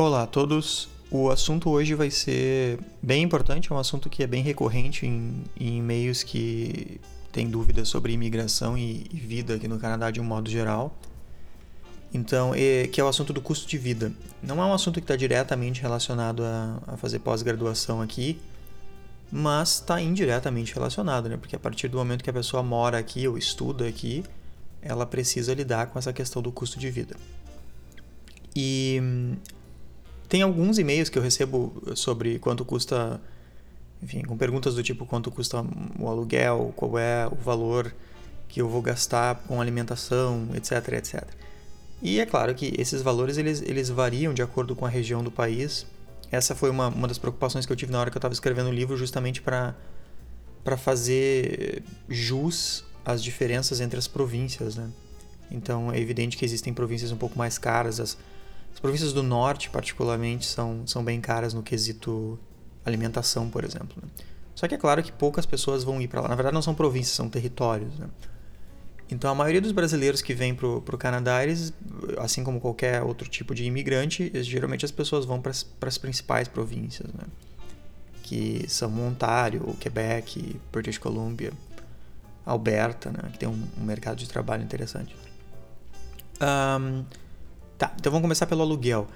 Olá a todos. O assunto hoje vai ser bem importante, é um assunto que é bem recorrente em, em meios que têm dúvidas sobre imigração e, e, vida aqui no Canadá de um modo geral. Então, é, que é o assunto do custo de vida. Não é um assunto que está diretamente relacionado a, a fazer pós-graduação aqui, mas está indiretamente relacionado, né? Porque a partir do momento que a pessoa mora aqui ou estuda aqui, ela precisa lidar com essa questão do custo de vida. E tem alguns e-mails que eu recebo sobre quanto custa, enfim, com perguntas do tipo quanto custa o aluguel, qual é o valor que eu vou gastar com alimentação, etc, etc. E é claro que esses valores eles, eles variam de acordo com a região do país. Essa foi uma, uma das preocupações que eu tive na hora que eu estava escrevendo o livro, justamente para fazer jus às diferenças entre as províncias. Né? Então é evidente que existem províncias um pouco mais caras, as, as províncias do norte, particularmente, são, são bem caras no quesito alimentação, por exemplo. Né? Só que é claro que poucas pessoas vão ir para lá. Na verdade, não são províncias, são territórios. Né? Então, a maioria dos brasileiros que vêm para o Canadá, eles, assim como qualquer outro tipo de imigrante, geralmente as pessoas vão para as principais províncias, né? que são Ontário, Quebec, British Columbia, Alberta, né? que tem um, um mercado de trabalho interessante. Um, Tá, então vamos começar pelo aluguel.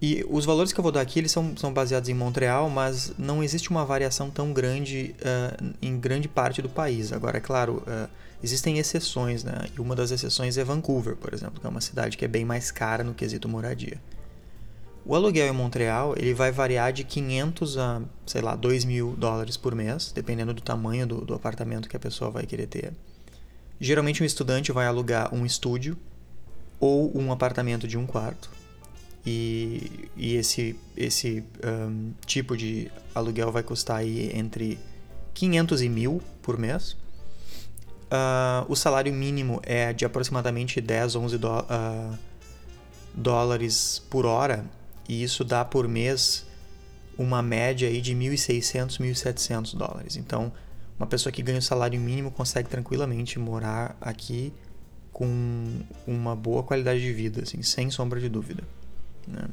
E os valores que eu vou dar aqui eles são, são baseados em Montreal, mas não existe uma variação tão grande uh, em grande parte do país. Agora, é claro, uh, existem exceções, né? E uma das exceções é Vancouver, por exemplo, que é uma cidade que é bem mais cara no quesito moradia. O aluguel em Montreal ele vai variar de 500 a, sei lá, 2 mil dólares por mês, dependendo do tamanho do, do apartamento que a pessoa vai querer ter. Geralmente um estudante vai alugar um estúdio ou um apartamento de um quarto. E, e esse, esse um, tipo de aluguel vai custar aí entre 500 e mil por mês. Uh, o salário mínimo é de aproximadamente 10, 11 do, uh, dólares por hora, e isso dá por mês uma média aí de 1.600, 1.700 dólares. Então, uma pessoa que ganha o salário mínimo consegue tranquilamente morar aqui com uma boa qualidade de vida, assim, sem sombra de dúvida. Né?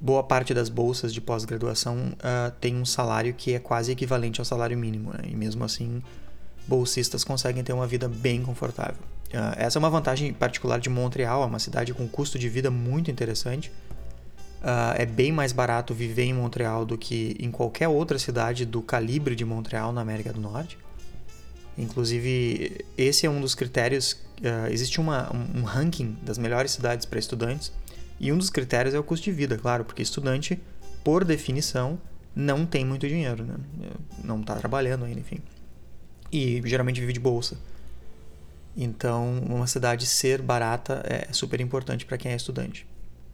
Boa parte das bolsas de pós-graduação uh, tem um salário que é quase equivalente ao salário mínimo, né? e mesmo assim, bolsistas conseguem ter uma vida bem confortável. Uh, essa é uma vantagem particular de Montreal, é uma cidade com custo de vida muito interessante. Uh, é bem mais barato viver em Montreal do que em qualquer outra cidade do calibre de Montreal na América do Norte. Inclusive, esse é um dos critérios. Uh, existe uma, um, ranking das melhores cidades para estudantes, e um dos critérios é o custo de vida, claro, porque estudante, por definição, não tem muito dinheiro, né? não está trabalhando ainda, enfim. E geralmente vive de bolsa. Então, uma cidade ser barata é super importante para quem é estudante.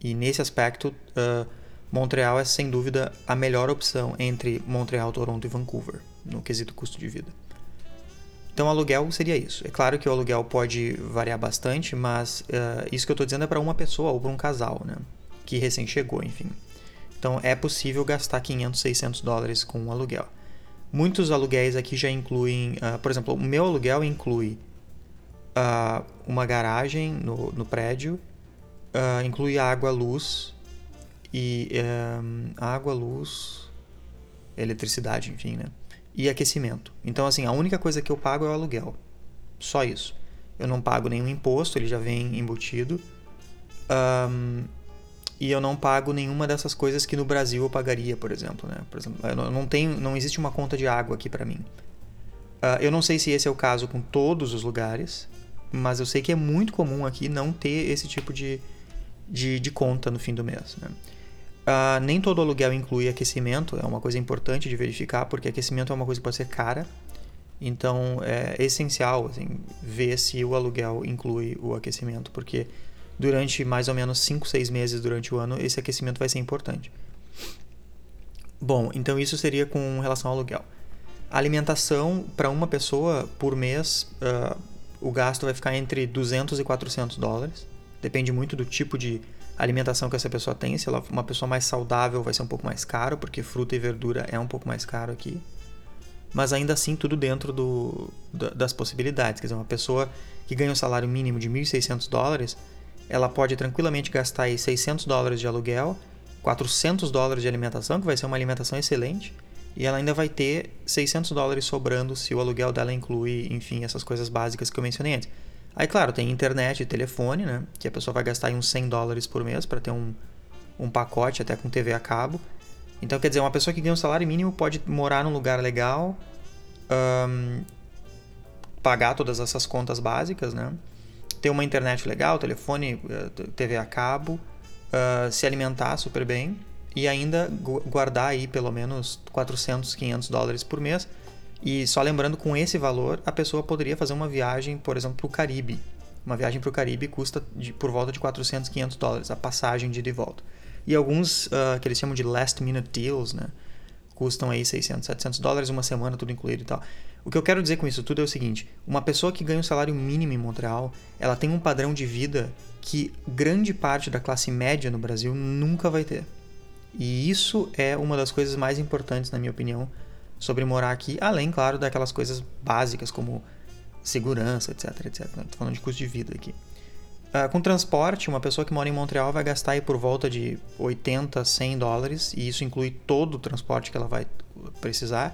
E nesse aspecto, uh, Montreal é sem dúvida a melhor opção entre Montreal, Toronto e Vancouver, no quesito custo de vida. Então, aluguel seria isso. É claro que o aluguel pode variar bastante, mas uh, isso que eu estou dizendo é para uma pessoa ou para um casal, né? Que recém chegou, enfim. Então, é possível gastar 500, 600 dólares com um aluguel. Muitos aluguéis aqui já incluem, uh, por exemplo, o meu aluguel inclui uh, uma garagem no, no prédio, inclui água, luz e água, luz, eletricidade, enfim, né? E aquecimento. Então, assim, a única coisa que eu pago é o aluguel. Só isso. Eu não pago nenhum imposto, ele já vem embutido. Um, e eu não pago nenhuma dessas coisas que no Brasil eu pagaria, por exemplo. Né? Por exemplo, eu não, tenho, não existe uma conta de água aqui para mim. Uh, eu não sei se esse é o caso com todos os lugares, mas eu sei que é muito comum aqui não ter esse tipo de, de, de conta no fim do mês. Né? Uh, nem todo aluguel inclui aquecimento, é uma coisa importante de verificar, porque aquecimento é uma coisa que pode ser cara. Então é essencial assim, ver se o aluguel inclui o aquecimento, porque durante mais ou menos 5, 6 meses durante o ano esse aquecimento vai ser importante. Bom, então isso seria com relação ao aluguel. Alimentação para uma pessoa por mês, uh, o gasto vai ficar entre 200 e 400 dólares. Depende muito do tipo de alimentação que essa pessoa tem. Se ela for uma pessoa mais saudável, vai ser um pouco mais caro, porque fruta e verdura é um pouco mais caro aqui. Mas ainda assim, tudo dentro do, das possibilidades. Quer dizer, uma pessoa que ganha um salário mínimo de 1.600 dólares, ela pode tranquilamente gastar aí 600 dólares de aluguel 400 dólares de alimentação, que vai ser uma alimentação excelente, e ela ainda vai ter 600 dólares sobrando se o aluguel dela inclui, enfim, essas coisas básicas que eu mencionei antes. Aí, claro, tem internet e telefone, né? Que a pessoa vai gastar uns 100 dólares por mês para ter um, um pacote até com TV a cabo. Então, quer dizer, uma pessoa que ganha um salário mínimo pode morar num lugar legal, um, pagar todas essas contas básicas, né? Ter uma internet legal, telefone, eh, TV a cabo, uh, se alimentar super bem e ainda guardar aí pelo menos 400, 500 dólares por mês. E só lembrando, com esse valor, a pessoa poderia fazer uma viagem, por exemplo, para o Caribe. Uma viagem para o Caribe custa de, por volta de 400, 500 dólares, a passagem de ida e volta. E alguns uh, que eles chamam de last minute deals, né? Custam aí 600, 700 dólares uma semana, tudo incluído e tal. O que eu quero dizer com isso tudo é o seguinte: uma pessoa que ganha um salário mínimo em Montreal, ela tem um padrão de vida que grande parte da classe média no Brasil nunca vai ter. E isso é uma das coisas mais importantes, na minha opinião, sobre morar aqui, além, claro, daquelas coisas básicas como segurança, etc, etc. Estou falando de custo de vida aqui. Uh, com transporte, uma pessoa que mora em Montreal vai gastar aí por volta de 80, 100 dólares, e isso inclui todo o transporte que ela vai precisar.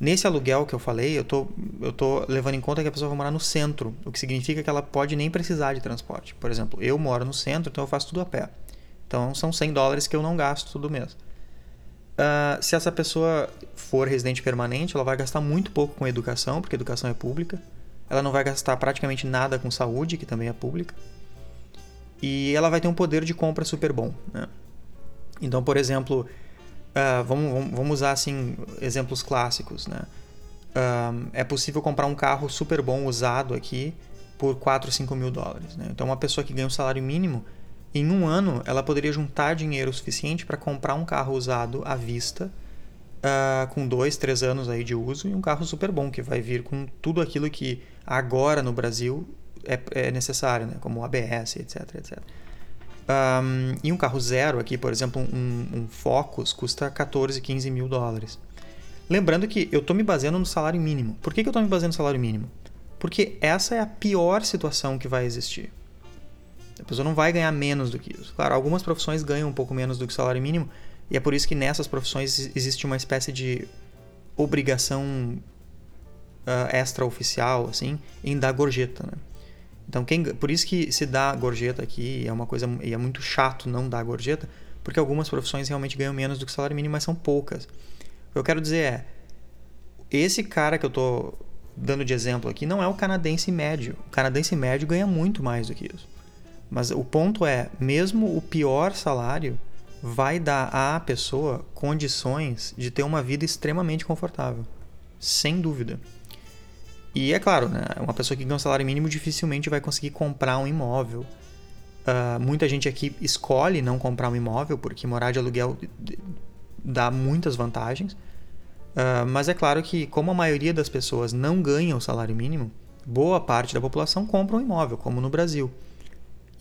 Nesse aluguel que eu falei, eu tô, eu tô levando em conta que a pessoa vai morar no centro, o que significa que ela pode nem precisar de transporte. Por exemplo, eu moro no centro, então eu faço tudo a pé. Então são 100 dólares que eu não gasto todo mês. Uh, se essa pessoa for residente permanente, ela vai gastar muito pouco com educação, porque educação é pública. Ela não vai gastar praticamente nada com saúde, que também é pública. E ela vai ter um poder de compra super bom. Né? Então, por exemplo, Uh, vamos, vamos usar assim exemplos clássicos, né? Uh, é possível comprar um carro super bom usado aqui por 4, 5 mil dólares. Né? Então, uma pessoa que ganha um salário mínimo, em um ano, ela poderia juntar dinheiro suficiente para comprar um carro usado à vista, uh, com 2, 3 anos aí de uso, e um carro super bom, que vai vir com tudo aquilo que agora no Brasil é, é necessário, né? como ABS, etc, etc. Um, e um carro zero aqui, por exemplo, um, um Focus, custa 14, 15 mil dólares. Lembrando que eu estou me baseando no salário mínimo. Por que, que eu estou me baseando no salário mínimo? Porque essa é a pior situação que vai existir. A pessoa não vai ganhar menos do que isso. Claro, algumas profissões ganham um pouco menos do que o salário mínimo, e é por isso que nessas profissões existe uma espécie de obrigação uh, extraoficial, assim, em dar gorjeta, né? Então, quem, por isso que se dá gorjeta aqui é uma coisa e é muito chato não dar gorjeta, porque algumas profissões realmente ganham menos do que o salário mínimo, mas são poucas. O que eu quero dizer é, esse cara que eu estou dando de exemplo aqui não é o canadense médio. O canadense médio ganha muito mais do que isso. Mas o ponto é, mesmo o pior salário vai dar à pessoa condições de ter uma vida extremamente confortável, sem dúvida. E é claro, né, uma pessoa que ganha um salário mínimo dificilmente vai conseguir comprar um imóvel. Uh, muita gente aqui escolhe não comprar um imóvel porque morar de aluguel dá muitas vantagens. Uh, mas é claro que, como a maioria das pessoas não ganha o salário mínimo, boa parte da população compra um imóvel, como no Brasil.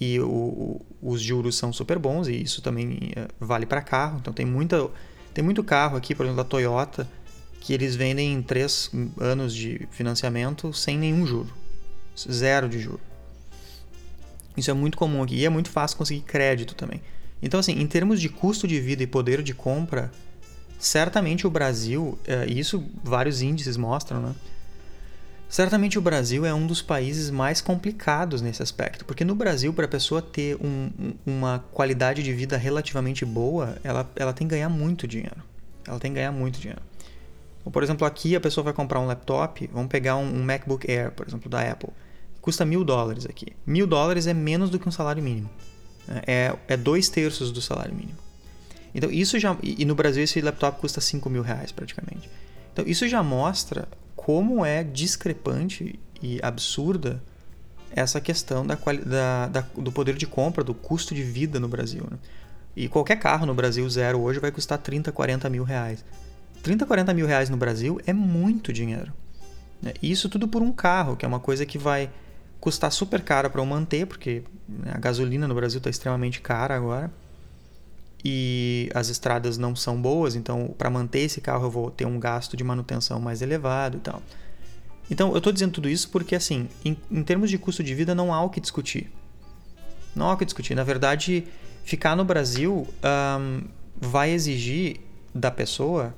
E o, os juros são super bons e isso também uh, vale para carro. Então tem, muita, tem muito carro aqui, por exemplo, da Toyota que eles vendem em três anos de financiamento sem nenhum juro. Zero de juro. Isso é muito comum aqui e é muito fácil conseguir crédito também. Então, assim, em termos de custo de vida e poder de compra, certamente o Brasil, é, e isso vários índices mostram, né? Certamente o Brasil é um dos países mais complicados nesse aspecto, porque no Brasil, para a pessoa ter um, uma qualidade de vida relativamente boa, ela, ela tem que ganhar muito dinheiro. Ela tem que ganhar muito dinheiro. Ou, por exemplo, aqui a pessoa vai comprar um laptop, vamos pegar um, um MacBook Air, por exemplo, da Apple, custa mil dólares aqui. Mil dólares é menos do que um salário mínimo. É, é dois terços do salário mínimo. Então, isso já. E no Brasil esse laptop custa 5 mil reais praticamente. Então, isso já mostra como é discrepante e absurda essa questão da, da, da, do poder de compra, do custo de vida no Brasil. Né? E qualquer carro no Brasil zero hoje vai custar 30, 40 mil reais. 30, 40 mil reais no Brasil é muito dinheiro. Né? Isso tudo por um carro, que é uma coisa que vai custar super cara para eu manter, porque né, a gasolina no Brasil está extremamente cara agora. E as estradas não são boas, então para manter esse carro eu vou ter um gasto de manutenção mais elevado e tal. Então eu estou dizendo tudo isso porque, assim, em, em termos de custo de vida não há o que discutir. Não há o que discutir. Na verdade, ficar no Brasil um, vai exigir da pessoa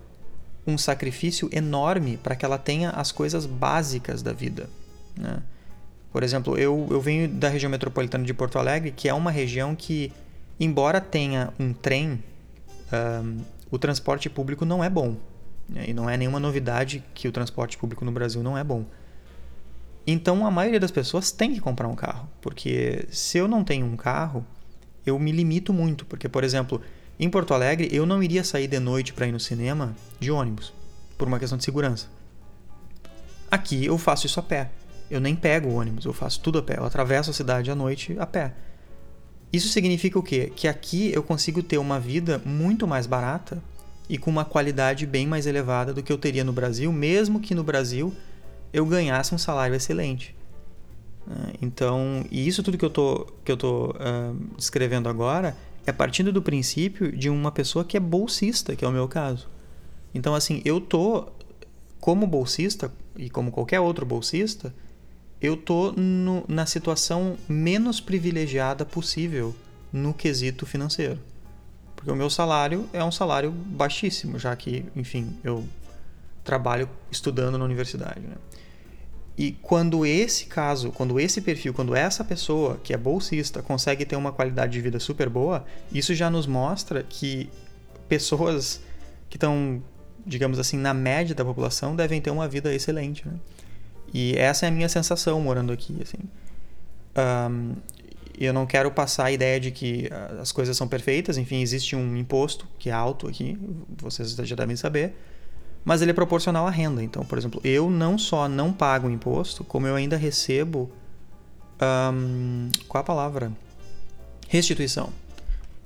um sacrifício enorme para que ela tenha as coisas básicas da vida. Né? Por exemplo, eu, eu venho da região metropolitana de Porto Alegre, que é uma região que, embora tenha um trem, um, o transporte público não é bom. Né? E não é nenhuma novidade que o transporte público no Brasil não é bom. Então a maioria das pessoas tem que comprar um carro, porque se eu não tenho um carro, eu me limito muito, porque por exemplo, em Porto Alegre eu não iria sair de noite para ir no cinema de ônibus, por uma questão de segurança. Aqui eu faço isso a pé. Eu nem pego o ônibus, eu faço tudo a pé. Eu atravesso a cidade à noite a pé. Isso significa o quê? Que aqui eu consigo ter uma vida muito mais barata e com uma qualidade bem mais elevada do que eu teria no Brasil, mesmo que no Brasil eu ganhasse um salário excelente. Né? Então, e isso tudo que eu tô, que eu tô uh, descrevendo agora é partindo do princípio de uma pessoa que é bolsista, que é o meu caso. Então, assim, eu tô como bolsista e como qualquer outro bolsista, eu tô no, na situação menos privilegiada possível no quesito financeiro. Porque o meu salário é um salário baixíssimo, já que, enfim, eu trabalho estudando na universidade. Né? E quando esse caso, quando esse perfil, quando essa pessoa que é bolsista consegue ter uma qualidade de vida super boa, isso já nos mostra que pessoas que estão, digamos assim, na média da população devem ter uma vida excelente. Né? E essa é a minha sensação morando aqui. Assim. Um, eu não quero passar a ideia de que as coisas são perfeitas, enfim, existe um imposto que é alto aqui, vocês já devem saber mas ele é proporcional à renda. Então, por exemplo, eu não só não pago imposto, como eu ainda recebo. Um, qual a palavra? Restituição.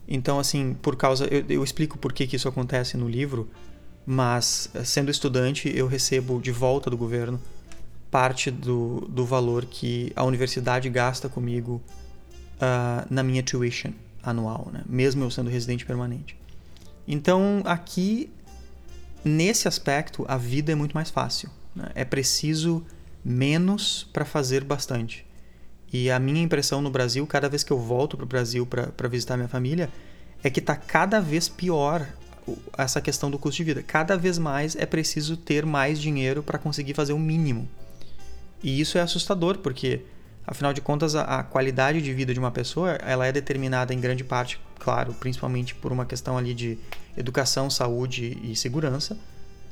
Então, assim, por causa. Eu, eu explico por que, que isso acontece no livro, mas sendo estudante, eu recebo de volta do governo parte do, do valor que a universidade gasta comigo uh, na minha tuition anual, né? mesmo eu sendo residente permanente. Então, aqui nesse aspecto, a vida é muito mais fácil. Né? É preciso menos para fazer bastante. E a minha impressão no Brasil, cada vez que eu volto para o Brasil para visitar minha família, é que está cada vez pior essa questão do custo de vida. Cada vez mais é preciso ter mais dinheiro para conseguir fazer o mínimo. E isso é assustador, porque afinal de contas a, a, qualidade de vida de uma pessoa ela é determinada em grande parte, claro, principalmente por uma questão ali de educação, saúde e segurança,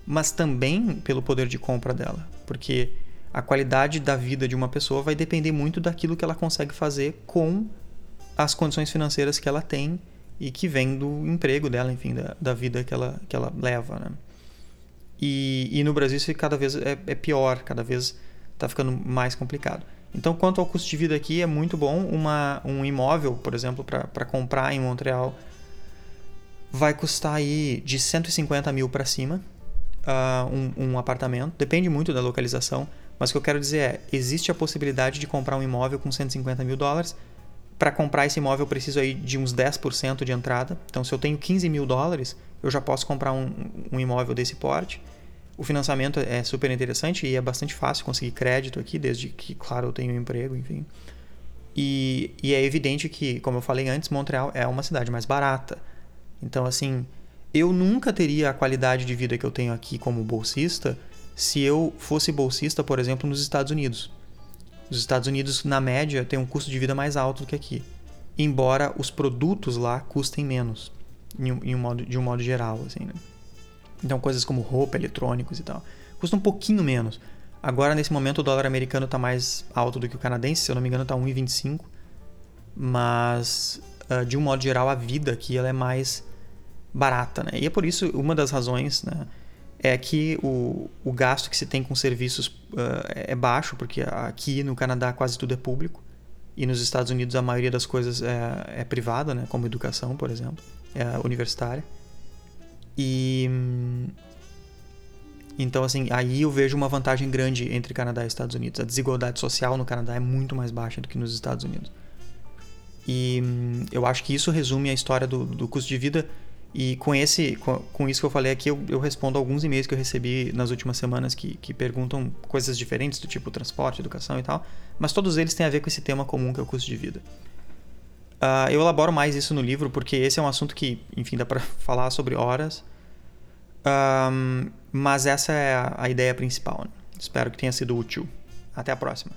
mas também pelo poder de compra dela, porque a qualidade da vida de uma pessoa vai depender muito daquilo que ela consegue fazer com as condições financeiras que ela tem e que vem do emprego dela, enfim, da, da vida que ela, que ela leva, né? E, e no Brasil isso cada vez é, é pior, cada vez está ficando mais complicado. Então, quanto ao custo de vida aqui, é muito bom. Uma, um imóvel, por exemplo, para comprar em Montreal vai custar aí de 150 mil para cima uh, um, um, apartamento. Depende muito da localização, mas o que eu quero dizer é: existe a possibilidade de comprar um imóvel com 150 mil dólares. Para comprar esse imóvel, eu preciso aí de uns 10% de entrada. Então, se eu tenho 15 mil dólares, eu já posso comprar um, um imóvel desse porte. O financiamento é super interessante e é bastante fácil conseguir crédito aqui, desde que, claro, eu tenho um emprego, enfim. E, e é evidente que, como eu falei antes, Montreal é uma cidade mais barata. Então, assim, eu nunca teria a qualidade de vida que eu tenho aqui como bolsista se eu fosse bolsista, por exemplo, nos Estados Unidos. Os Estados Unidos, na média, têm um custo de vida mais alto do que aqui, embora os produtos lá custem menos, em um modo, de um modo geral, assim, né? Então, coisas como roupa, eletrônicos e tal, custam um pouquinho menos. Agora, nesse momento, o dólar americano está mais alto do que o canadense, se eu não me engano, está 1,25. Mas uh, de um modo geral, a vida aqui ela é mais barata, né? E é por isso, uma das razões, né, é que o, o gasto que se tem com serviços uh, é baixo, porque aqui no Canadá quase tudo é público, e nos Estados Unidos a maioria das coisas é, é privada, né? Como educação, por exemplo, é universitária. E... Então, assim, aí eu vejo uma vantagem grande entre Canadá e Estados Unidos. A desigualdade social no Canadá é muito mais baixa do que nos Estados Unidos. E hum, eu acho que isso resume a história do, do custo de vida. E com, esse, com isso que eu falei aqui, eu, eu, respondo alguns e-mails que eu recebi nas últimas semanas que, que perguntam coisas diferentes, do tipo transporte, educação e tal. Mas todos eles têm a ver com esse tema comum que é o custo de vida. Uh, eu elaboro mais isso no livro porque esse é um assunto que, enfim, dá para falar sobre horas. Um, mas essa é a, ideia principal. Né? Espero que tenha sido útil. Até a próxima.